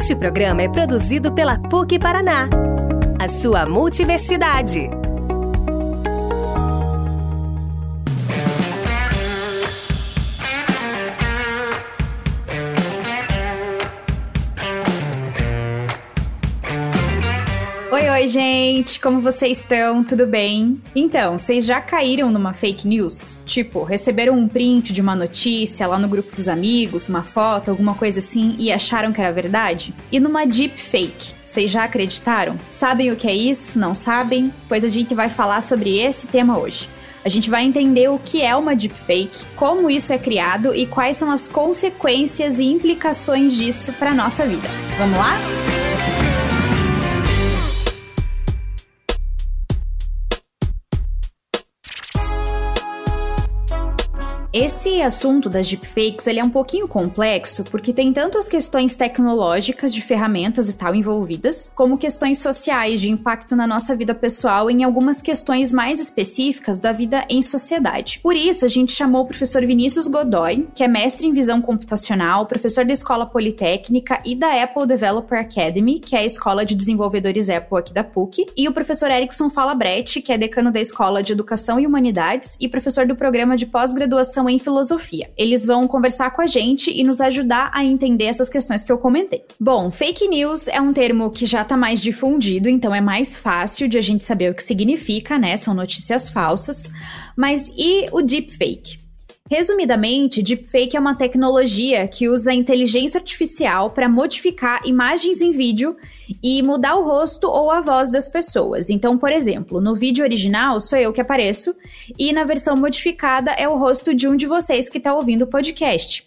Este programa é produzido pela PUC Paraná, a sua multiversidade. Oi, gente, como vocês estão? Tudo bem? Então, vocês já caíram numa fake news? Tipo, receberam um print de uma notícia lá no grupo dos amigos, uma foto, alguma coisa assim, e acharam que era verdade? E numa deep fake? Vocês já acreditaram? Sabem o que é isso? Não sabem? Pois a gente vai falar sobre esse tema hoje. A gente vai entender o que é uma deepfake, como isso é criado e quais são as consequências e implicações disso para nossa vida. Vamos lá? Esse assunto das deepfakes ele é um pouquinho complexo porque tem tanto as questões tecnológicas de ferramentas e tal envolvidas, como questões sociais de impacto na nossa vida pessoal em algumas questões mais específicas da vida em sociedade. Por isso, a gente chamou o professor Vinícius Godoy, que é mestre em visão computacional, professor da Escola Politécnica e da Apple Developer Academy, que é a escola de desenvolvedores Apple aqui da PUC, e o professor Erickson Falabretti, que é decano da Escola de Educação e Humanidades e professor do programa de pós-graduação em filosofia. Eles vão conversar com a gente e nos ajudar a entender essas questões que eu comentei. Bom, fake news é um termo que já está mais difundido, então é mais fácil de a gente saber o que significa, né? São notícias falsas. Mas e o deepfake? Resumidamente, deepfake é uma tecnologia que usa inteligência artificial para modificar imagens em vídeo e mudar o rosto ou a voz das pessoas. Então, por exemplo, no vídeo original sou eu que apareço e na versão modificada é o rosto de um de vocês que está ouvindo o podcast.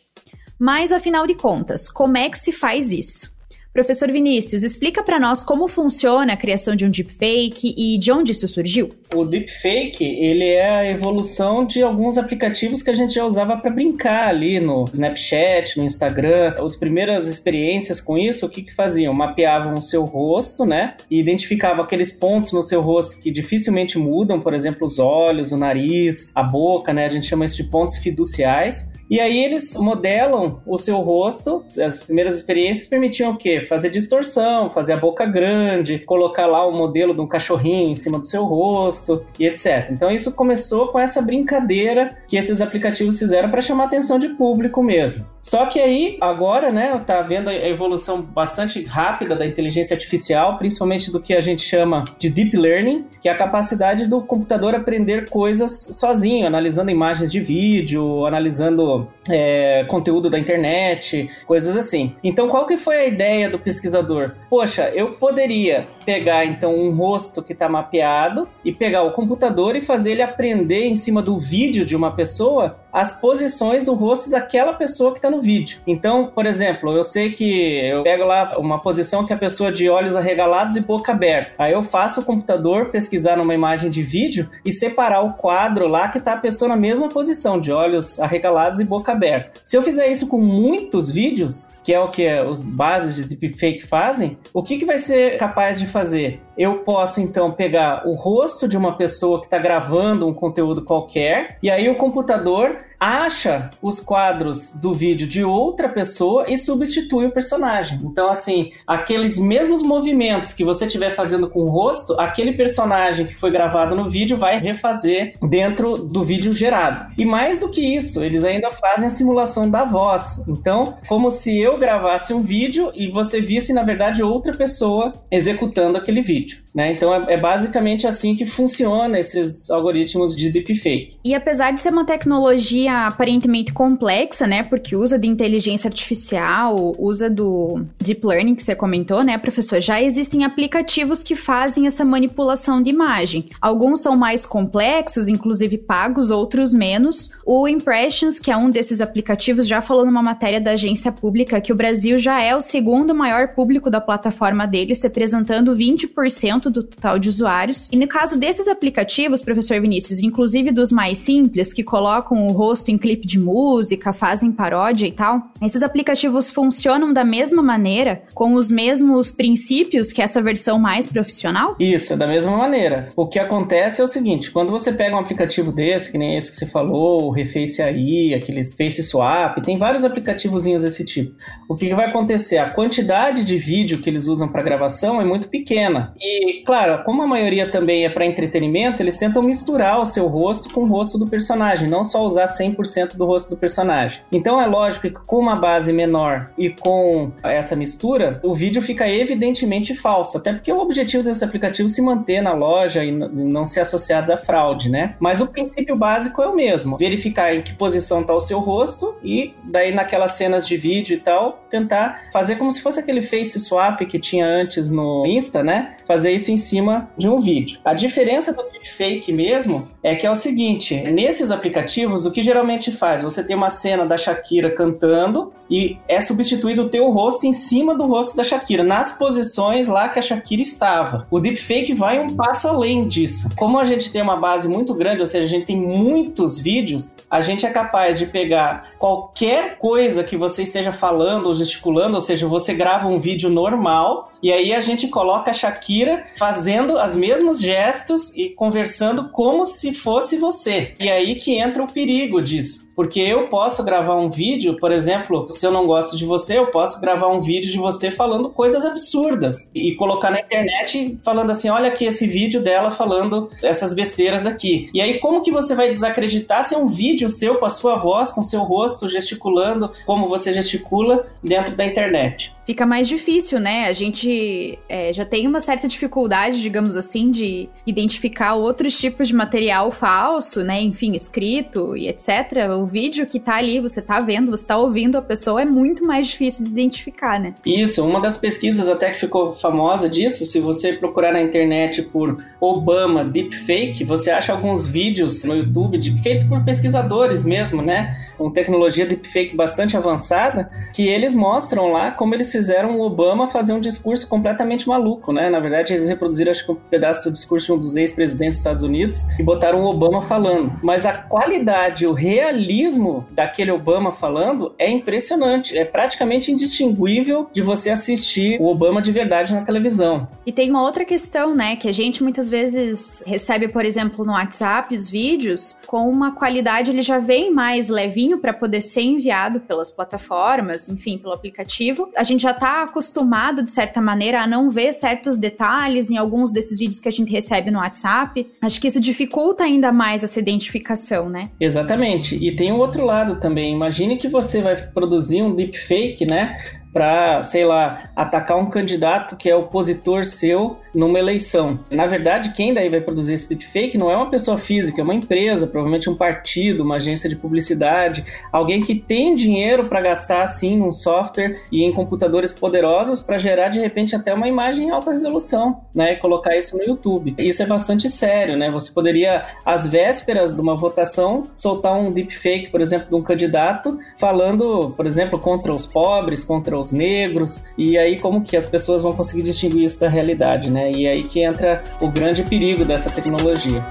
Mas afinal de contas, como é que se faz isso? Professor Vinícius, explica para nós como funciona a criação de um deepfake e de onde isso surgiu. O deepfake, ele é a evolução de alguns aplicativos que a gente já usava para brincar ali no Snapchat, no Instagram. As primeiras experiências com isso, o que que faziam? Mapeavam o seu rosto, né? E identificavam aqueles pontos no seu rosto que dificilmente mudam, por exemplo, os olhos, o nariz, a boca, né? A gente chama isso de pontos fiduciais. E aí eles modelam o seu rosto. As primeiras experiências permitiam o quê? Fazer distorção, fazer a boca grande, colocar lá o modelo de um cachorrinho em cima do seu rosto e etc. Então isso começou com essa brincadeira que esses aplicativos fizeram para chamar atenção de público mesmo. Só que aí, agora, né, tá vendo a evolução bastante rápida da inteligência artificial, principalmente do que a gente chama de deep learning, que é a capacidade do computador aprender coisas sozinho, analisando imagens de vídeo, analisando é, conteúdo da internet, coisas assim. Então, qual que foi a ideia do pesquisador? Poxa, eu poderia pegar então um rosto que está mapeado e pegar o computador e fazer ele aprender em cima do vídeo de uma pessoa as posições do rosto daquela pessoa que está no vídeo. Então, por exemplo, eu sei que eu pego lá uma posição que a pessoa de olhos arregalados e boca aberta. Aí eu faço o computador pesquisar numa imagem de vídeo e separar o quadro lá que está a pessoa na mesma posição, de olhos arregalados e boca aberta. Se eu fizer isso com muitos vídeos, que é o que os bases de deepfake fazem, o que, que vai ser capaz de fazer? Eu posso então pegar o rosto de uma pessoa que está gravando um conteúdo qualquer, e aí o computador acha os quadros do vídeo de outra pessoa e substitui o personagem. Então, assim, aqueles mesmos movimentos que você estiver fazendo com o rosto, aquele personagem que foi gravado no vídeo vai refazer dentro do vídeo gerado. E mais do que isso, eles ainda fazem a simulação da voz. Então, como se eu gravasse um vídeo e você visse, na verdade, outra pessoa executando aquele vídeo. Né? Então, é, é basicamente assim que funciona esses algoritmos de deepfake. E apesar de ser uma tecnologia aparentemente complexa, né? Porque usa de inteligência artificial, usa do deep learning que você comentou, né, professor? Já existem aplicativos que fazem essa manipulação de imagem. Alguns são mais complexos, inclusive pagos, outros menos. O Impressions, que é um desses aplicativos, já falou numa matéria da agência pública que o Brasil já é o segundo maior público da plataforma deles, representando 20% 10% do total de usuários. E no caso desses aplicativos, professor Vinícius, inclusive dos mais simples, que colocam o rosto em clipe de música, fazem paródia e tal, esses aplicativos funcionam da mesma maneira, com os mesmos princípios que essa versão mais profissional? Isso, é da mesma maneira. O que acontece é o seguinte: quando você pega um aplicativo desse, que nem esse que você falou, o Reface AI, aqueles Face Swap, tem vários aplicativozinhos desse tipo. O que, que vai acontecer? A quantidade de vídeo que eles usam para gravação é muito pequena. E, claro, como a maioria também é para entretenimento, eles tentam misturar o seu rosto com o rosto do personagem, não só usar 100% do rosto do personagem. Então é lógico que com uma base menor e com essa mistura, o vídeo fica evidentemente falso, até porque o objetivo desse aplicativo é se manter na loja e não ser associados à fraude, né? Mas o princípio básico é o mesmo: verificar em que posição está o seu rosto e daí naquelas cenas de vídeo e tal, tentar fazer como se fosse aquele face swap que tinha antes no Insta, né? Fazer isso em cima de um vídeo. A diferença do deepfake mesmo é que é o seguinte: nesses aplicativos, o que geralmente faz? Você tem uma cena da Shakira cantando e é substituído o teu rosto em cima do rosto da Shakira, nas posições lá que a Shakira estava. O deepfake vai um passo além disso. Como a gente tem uma base muito grande, ou seja, a gente tem muitos vídeos, a gente é capaz de pegar qualquer coisa que você esteja falando ou gesticulando, ou seja, você grava um vídeo normal e aí a gente coloca a Shakira fazendo os mesmos gestos e conversando como se fosse você. E aí que entra o perigo disso. Porque eu posso gravar um vídeo, por exemplo, se eu não gosto de você, eu posso gravar um vídeo de você falando coisas absurdas e colocar na internet falando assim: olha aqui esse vídeo dela falando essas besteiras aqui. E aí, como que você vai desacreditar se é um vídeo seu com a sua voz, com seu rosto gesticulando como você gesticula dentro da internet? Fica mais difícil, né? A gente é, já tem uma certa dificuldade, digamos assim, de identificar outros tipos de material falso, né? Enfim, escrito e etc. O vídeo que tá ali, você tá vendo, você tá ouvindo a pessoa, é muito mais difícil de identificar, né? Isso, uma das pesquisas até que ficou famosa disso, se você procurar na internet por Obama deepfake, você acha alguns vídeos no YouTube de, feitos por pesquisadores mesmo, né? Com tecnologia deepfake bastante avançada, que eles mostram lá como eles fizeram o Obama fazer um discurso completamente maluco, né? Na verdade, eles reproduziram, acho que um pedaço do discurso de um dos ex-presidentes dos Estados Unidos e botaram o Obama falando. Mas a qualidade, o realismo daquele Obama falando é impressionante. É praticamente indistinguível de você assistir o Obama de verdade na televisão. E tem uma outra questão, né? Que a gente muitas vezes recebe, por exemplo, no WhatsApp os vídeos com uma qualidade, ele já vem mais levinho para poder ser enviado pelas plataformas, enfim, pelo aplicativo. A gente já já está acostumado, de certa maneira, a não ver certos detalhes em alguns desses vídeos que a gente recebe no WhatsApp. Acho que isso dificulta ainda mais essa identificação, né? Exatamente. E tem o um outro lado também. Imagine que você vai produzir um deepfake, né? Para, sei lá, atacar um candidato que é opositor seu numa eleição. Na verdade, quem daí vai produzir esse deepfake não é uma pessoa física, é uma empresa, provavelmente um partido, uma agência de publicidade, alguém que tem dinheiro para gastar assim num software e em computadores poderosos para gerar de repente até uma imagem em alta resolução, né, e colocar isso no YouTube. Isso é bastante sério, né? Você poderia às vésperas de uma votação soltar um deepfake, por exemplo, de um candidato falando, por exemplo, contra os pobres, contra os negros, e aí como que as pessoas vão conseguir distinguir isso da realidade, né? E é aí que entra o grande perigo dessa tecnologia.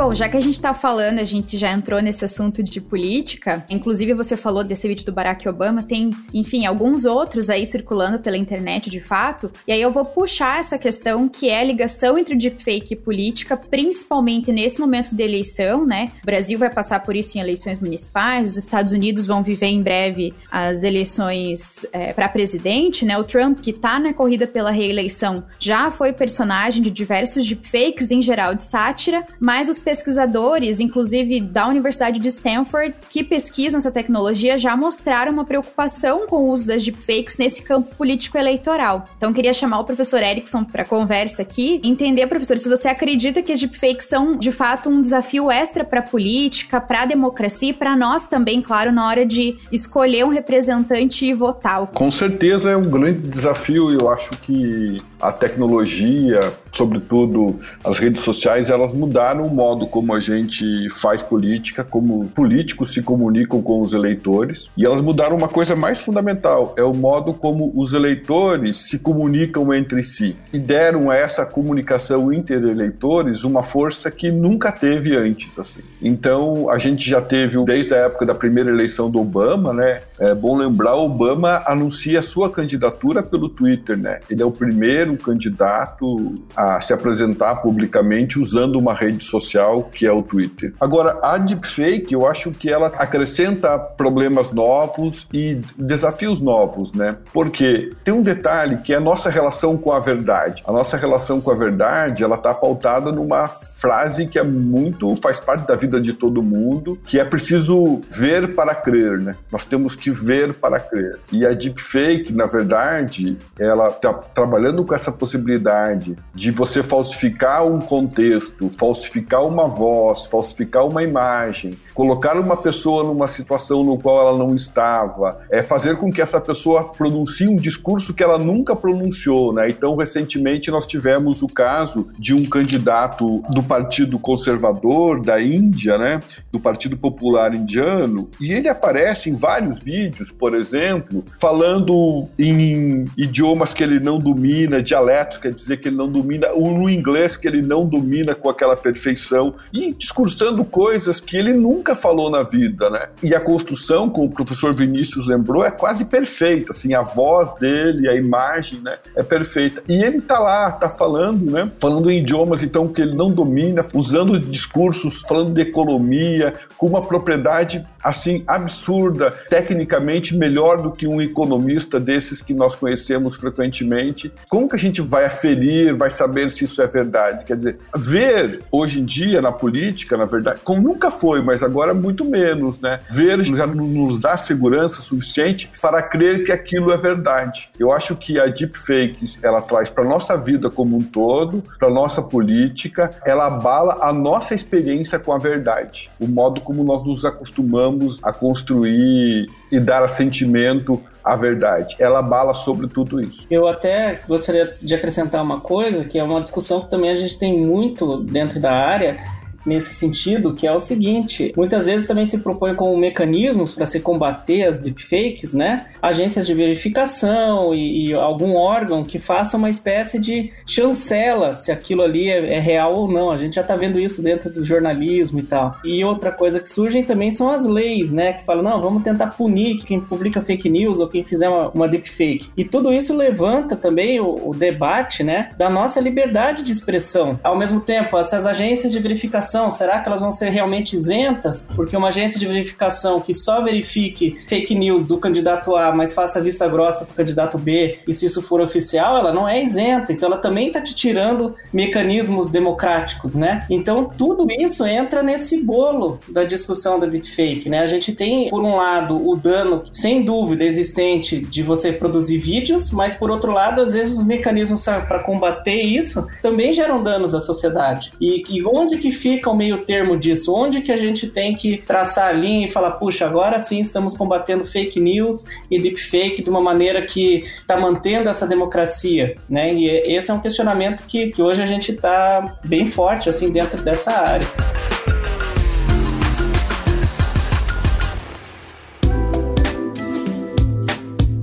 Bom, já que a gente está falando, a gente já entrou nesse assunto de política, inclusive você falou desse vídeo do Barack Obama, tem, enfim, alguns outros aí circulando pela internet de fato, e aí eu vou puxar essa questão que é a ligação entre deepfake e política, principalmente nesse momento de eleição, né? O Brasil vai passar por isso em eleições municipais, os Estados Unidos vão viver em breve as eleições é, para presidente, né? O Trump, que está na corrida pela reeleição, já foi personagem de diversos deepfakes, em geral de sátira, mas os pesquisadores, inclusive da Universidade de Stanford, que pesquisam essa tecnologia, já mostraram uma preocupação com o uso das deepfakes nesse campo político-eleitoral. Então, queria chamar o professor Erickson para conversa aqui, entender, professor, se você acredita que as deepfakes são, de fato, um desafio extra para a política, para a democracia e para nós também, claro, na hora de escolher um representante e votar. Com certeza é um grande desafio. Eu acho que a tecnologia sobretudo as redes sociais, elas mudaram o modo como a gente faz política, como políticos se comunicam com os eleitores, e elas mudaram uma coisa mais fundamental, é o modo como os eleitores se comunicam entre si. E deram a essa comunicação inter-eleitores uma força que nunca teve antes, assim. Então, a gente já teve, desde a época da primeira eleição do Obama, né, é bom lembrar, Obama anuncia a sua candidatura pelo Twitter, né? Ele é o primeiro candidato a se apresentar publicamente usando uma rede social que é o Twitter. Agora, a deepfake, eu acho que ela acrescenta problemas novos e desafios novos, né? Porque tem um detalhe que é a nossa relação com a verdade. A nossa relação com a verdade, ela está pautada numa frase que é muito faz parte da vida de todo mundo, que é preciso ver para crer, né? Nós temos que ver para crer. E a deepfake, na verdade, ela está trabalhando com essa possibilidade de você falsificar um contexto, falsificar uma voz, falsificar uma imagem, colocar uma pessoa numa situação no qual ela não estava, é fazer com que essa pessoa pronuncie um discurso que ela nunca pronunciou, né? Então, recentemente nós tivemos o caso de um candidato do Partido Conservador da Índia, né? Do Partido Popular Indiano, e ele aparece em vários vídeos, por exemplo, falando em idiomas que ele não domina, dialetos, quer dizer que ele não domina, ou no inglês que ele não domina com aquela perfeição, e discursando coisas que ele nunca falou na vida, né? E a construção, como o professor Vinícius lembrou, é quase perfeita, assim, a voz dele, a imagem, né, é perfeita. E ele tá lá, tá falando, né, falando em idiomas, então, que ele não domina, usando discursos, falando de economia, com uma propriedade, assim, absurda, tecnicamente melhor do que um economista desses que nós conhecemos frequentemente. Como que a gente vai aferir, vai saber se isso é verdade? Quer dizer, ver hoje em dia na política, na verdade, como nunca foi, mas agora muito menos, né? Ver já nos dá segurança suficiente para crer que aquilo é verdade. Eu acho que a deepfake ela traz para nossa vida como um todo, para nossa política, ela abala a nossa experiência com a verdade, o modo como nós nos acostumamos a construir e dar assentimento à verdade. Ela bala sobre tudo isso. Eu até gostaria de acrescentar uma coisa, que é uma discussão que também a gente tem muito dentro da área, nesse sentido, que é o seguinte: muitas vezes também se propõe como mecanismos para se combater as deepfakes, né? Agências de verificação e, e, algum órgão que faça uma espécie de chancela se aquilo ali é, é real ou não. A gente já está vendo isso dentro do jornalismo e tal. E outra coisa que surgem também são as leis, né? Que falam, não, vamos tentar punir quem publica fake news ou quem fizer uma, uma deepfake. E tudo isso levanta também o, o debate, né? Da nossa liberdade de expressão. Ao mesmo tempo, essas agências de verificação verificação, será que elas vão ser realmente isentas? Porque uma agência de verificação que só verifique fake news do candidato A, mas faça vista grossa para o candidato B, e se isso for oficial, ela não é isenta. Então ela também está te tirando mecanismos democráticos, né? Então tudo isso entra nesse bolo da discussão da deepfake, né? A gente tem, por um lado, o dano, sem dúvida, existente de você produzir vídeos, mas por outro lado, às vezes os mecanismos para combater isso também geram danos à sociedade. E, e onde que fica fica o meio termo disso? Onde que a gente tem que traçar a linha e falar, puxa, agora sim estamos combatendo fake news e deepfake de uma maneira que está mantendo essa democracia, né? E esse é um questionamento que, que hoje a gente está bem forte, assim, dentro dessa área.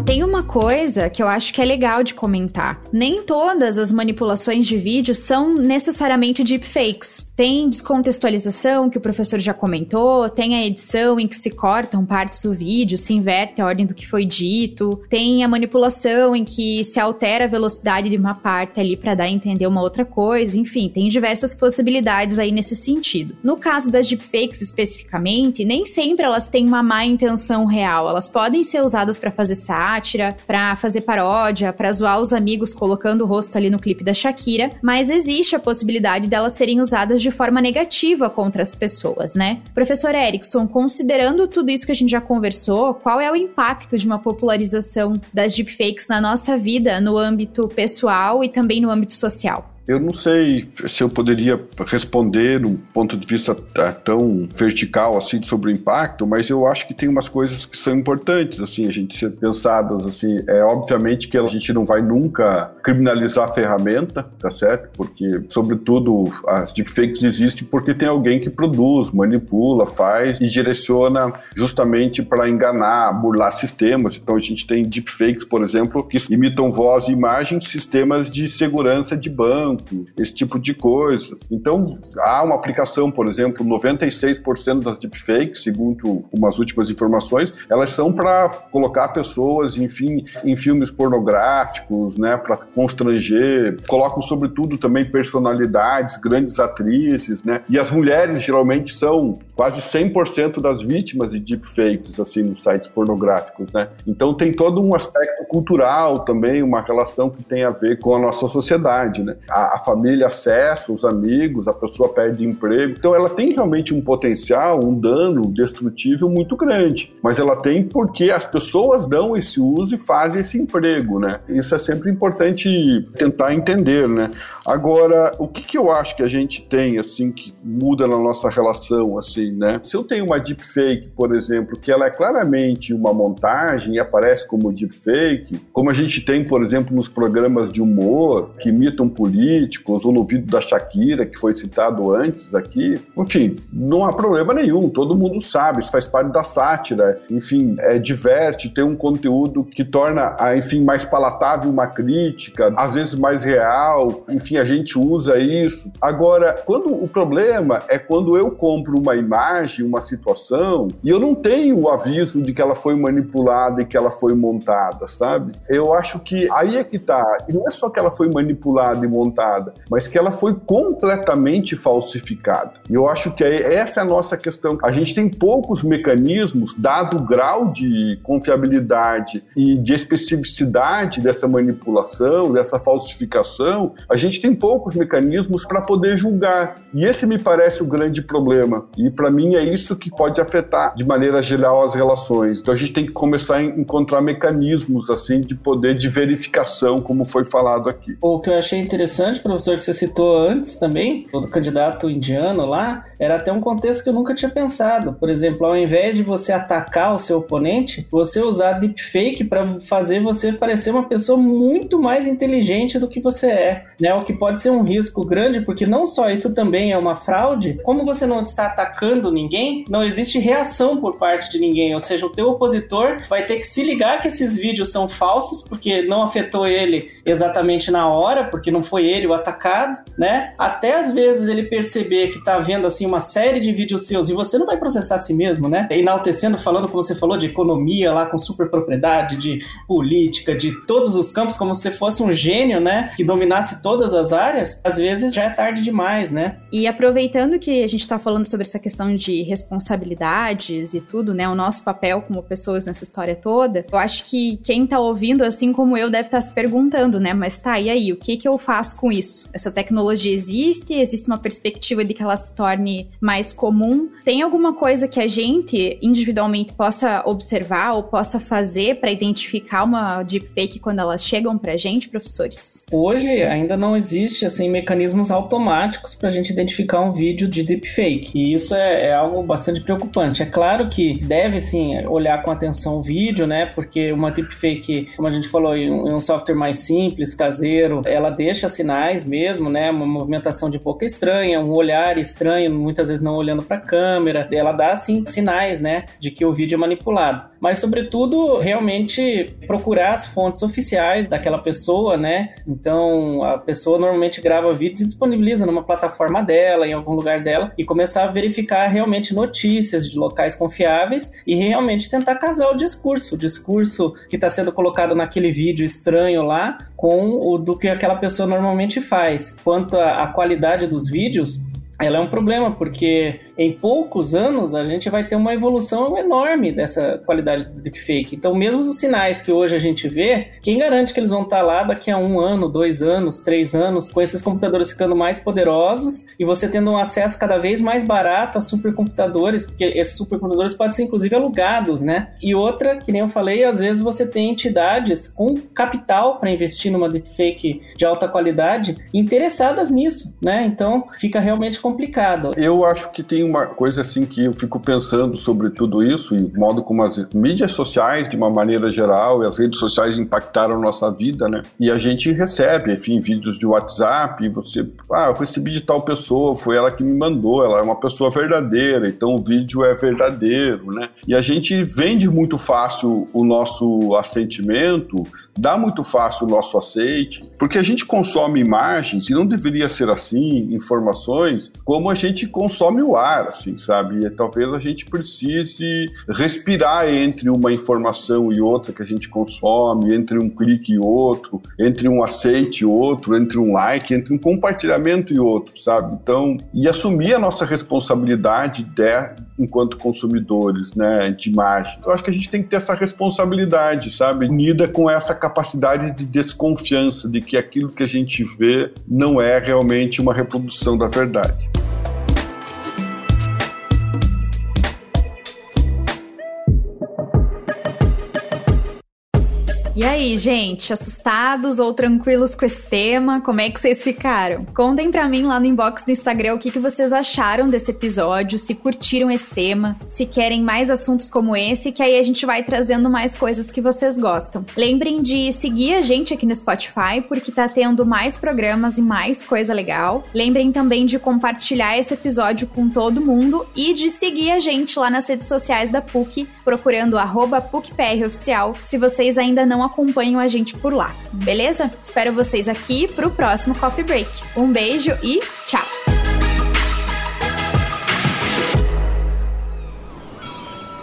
Tem uma coisa que eu acho que é legal de comentar. Nem todas as manipulações de vídeo são necessariamente deepfakes. Tem descontextualização, que o professor já comentou, tem a edição em que se cortam partes do vídeo, se inverte a ordem do que foi dito, tem a manipulação em que se altera a velocidade de uma parte ali para dar a entender uma outra coisa, enfim, tem diversas possibilidades aí nesse sentido. No caso das deepfakes especificamente, nem sempre elas têm uma má intenção real, elas podem ser usadas para fazer sátira, para fazer paródia, para zoar os amigos colocando o rosto ali no clipe da Shakira, mas existe a possibilidade delas serem usadas de forma negativa contra as pessoas, né? Professor Erickson, considerando tudo isso que a gente já conversou, qual é o impacto de uma popularização das deepfakes na nossa vida, no âmbito pessoal e também no âmbito social? Eu não sei se eu poderia responder num ponto de vista é, tão vertical assim sobre o impacto, mas eu acho que tem umas coisas que são importantes assim a gente ser pensadas assim. É obviamente que a gente não vai nunca criminalizar a ferramenta, tá certo? Porque sobretudo as deepfakes existem porque tem alguém que produz, manipula, faz e direciona justamente para enganar, burlar sistemas. Então a gente tem deepfakes, por exemplo, que imitam voz e imagem sistemas de segurança de bancos, esse tipo de coisa. Então, há uma aplicação, por exemplo, 96% das deepfakes, segundo umas últimas informações, elas são para colocar pessoas, enfim, em filmes pornográficos, né, para constranger. Colocam, sobretudo, também personalidades, grandes atrizes, né, e as mulheres geralmente são quase 100% das vítimas de deepfakes, assim, nos sites pornográficos, né. Então, tem todo um aspecto cultural também, uma relação que tem a ver com a nossa sociedade, né. A, a família acessa, os amigos, a pessoa perde emprego. Então, ela tem realmente um potencial, um dano destrutível muito grande, mas ela tem porque as pessoas dão esse uso e fazem esse emprego, né. Isso é sempre importante tentar entender, né. Agora, o que, que eu acho que a gente tem, assim, que muda na nossa relação, assim, né. Se eu tenho uma deepfake, por exemplo, que ela é claramente uma montagem e aparece como deepfake, como a gente tem, por exemplo, nos programas de humor que imitam políticos, ou no vídeo da Shakira, que foi citado antes aqui, enfim, não há problema nenhum, todo mundo sabe, isso faz parte da sátira, enfim, é, diverte, tem um conteúdo que torna, enfim, mais palatável uma crítica, às vezes mais real, enfim, a gente usa isso. Agora, quando o problema é quando eu compro uma imagem, uma situação, e eu não tenho o aviso de que ela foi manipulada e que ela foi montada, sabe? Eu acho que aí é que tá. E não é só que ela foi manipulada e montada, mas que ela foi completamente falsificada. E eu acho que essa é a nossa questão. A gente tem poucos mecanismos, dado o grau de confiabilidade e de especificidade dessa manipulação, dessa falsificação, a gente tem poucos mecanismos para poder julgar. E esse me parece o grande problema. E para mim é isso que pode afetar de maneira geral as relações. Então a gente tem que começar a encontrar mecanismos assim de poder de verificação, como foi falado aqui. O que eu achei interessante, professor, que você citou antes também, do candidato indiano lá, era até um contexto que eu nunca tinha pensado. Por exemplo, ao invés de você atacar o seu oponente, você usar deepfake para fazer você parecer uma pessoa muito mais inteligente do que você é, né? O que pode ser um risco grande, porque não só isso também é uma fraude, como você não está atacando ninguém, não existe reação por parte de ninguém, ou seja, o teu opositor vai ter que se ligar que esses vídeos são falsos, porque não afetou ele exatamente na hora, porque não foi ele o atacado, né? Até às vezes ele perceber que tá vendo assim uma série de vídeos seus e você não vai processar a si mesmo, né? Enaltecendo, falando como você falou de economia lá com super propriedade, de política, de todos os campos, como se fosse um gênio, né? Que dominasse todas as áreas, às vezes já é tarde demais, né? E aproveitando que a gente tá falando sobre essa questão de responsabilidades e tudo, né? O nosso papel como pessoas nessa história toda, eu acho que quem tá ouvindo, assim como eu, deve estar tá se perguntando, né? Mas tá, e aí? O que que eu faço com isso? Essa tecnologia existe? Existe uma perspectiva de que ela se torne mais comum? Tem alguma coisa que a gente individualmente possa observar ou possa fazer para identificar uma deepfake quando elas chegam pra gente, professores? Hoje ainda não existe assim mecanismos automáticos para a gente identificar um vídeo de deepfake. E isso é, é, algo bastante preocupante. É claro que deve sim olhar com atenção o vídeo, né? Porque uma deepfake, como a gente falou, em um software mais simples, caseiro, ela deixa sinais mesmo, né? Uma movimentação de boca estranha, um olhar estranho, muitas vezes não olhando para a câmera. Ela dá sim sinais, né, de que o vídeo é manipulado mas sobretudo realmente procurar as fontes oficiais daquela pessoa, né? Então a pessoa normalmente grava vídeos e disponibiliza numa plataforma dela, em algum lugar dela, e começar a verificar realmente notícias de locais confiáveis e realmente tentar casar o discurso, o discurso que está sendo colocado naquele vídeo estranho lá com o do que aquela pessoa normalmente faz. Quanto à qualidade dos vídeos, ela é um problema, porque em poucos anos a gente vai ter uma evolução enorme dessa qualidade do deepfake. Então, mesmo os sinais que hoje a gente vê, quem garante que eles vão estar lá daqui a um ano, dois anos, três anos, com esses computadores ficando mais poderosos e você tendo um acesso cada vez mais barato a supercomputadores, porque esses supercomputadores podem ser inclusive alugados, né? E outra, que nem eu falei, às vezes você tem entidades com capital para investir numa deepfake de alta qualidade interessadas nisso, né? Então fica realmente complicado. Eu acho que tem uma coisa assim que eu fico pensando sobre tudo isso e o modo como as mídias sociais, de uma maneira geral, e as redes sociais impactaram nossa vida, né? E a gente recebe, enfim, vídeos de WhatsApp, e você, ah, eu recebi de tal pessoa, foi ela que me mandou, ela é uma pessoa verdadeira, então o vídeo é verdadeiro, né? E a gente vende muito fácil o nosso assentimento, dá muito fácil o nosso aceite, porque a gente consome imagens, e não deveria ser assim, informações, como a gente consome o ar, assim, sabe? E talvez a gente precise respirar entre uma informação e outra que a gente consome, entre um clique e outro, entre um aceite e outro, entre um like, entre um compartilhamento e outro, sabe? Então, e assumir a nossa responsabilidade de, enquanto consumidores, né, de imagem. Eu acho que a gente tem que ter essa responsabilidade, sabe? Unida com essa capacidade de desconfiança de que aquilo que a gente vê não é realmente uma reprodução da verdade. E aí, gente, assustados ou tranquilos com esse tema? Como é que vocês ficaram? Contem para mim lá no inbox do Instagram o que, que vocês acharam desse episódio, se curtiram esse tema, se querem mais assuntos como esse, que aí a gente vai trazendo mais coisas que vocês gostam. Lembrem de seguir a gente aqui no Spotify, porque tá tendo mais programas e mais coisa legal. Lembrem também de compartilhar esse episódio com todo mundo e de seguir a gente lá nas redes sociais da PUC, procurando arroba PUCPROficial, se vocês ainda não acompanham a gente por lá, beleza? Espero vocês aqui pro próximo Coffee Break. Um beijo e tchau!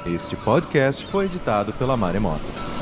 Este podcast foi editado pela Maremoto.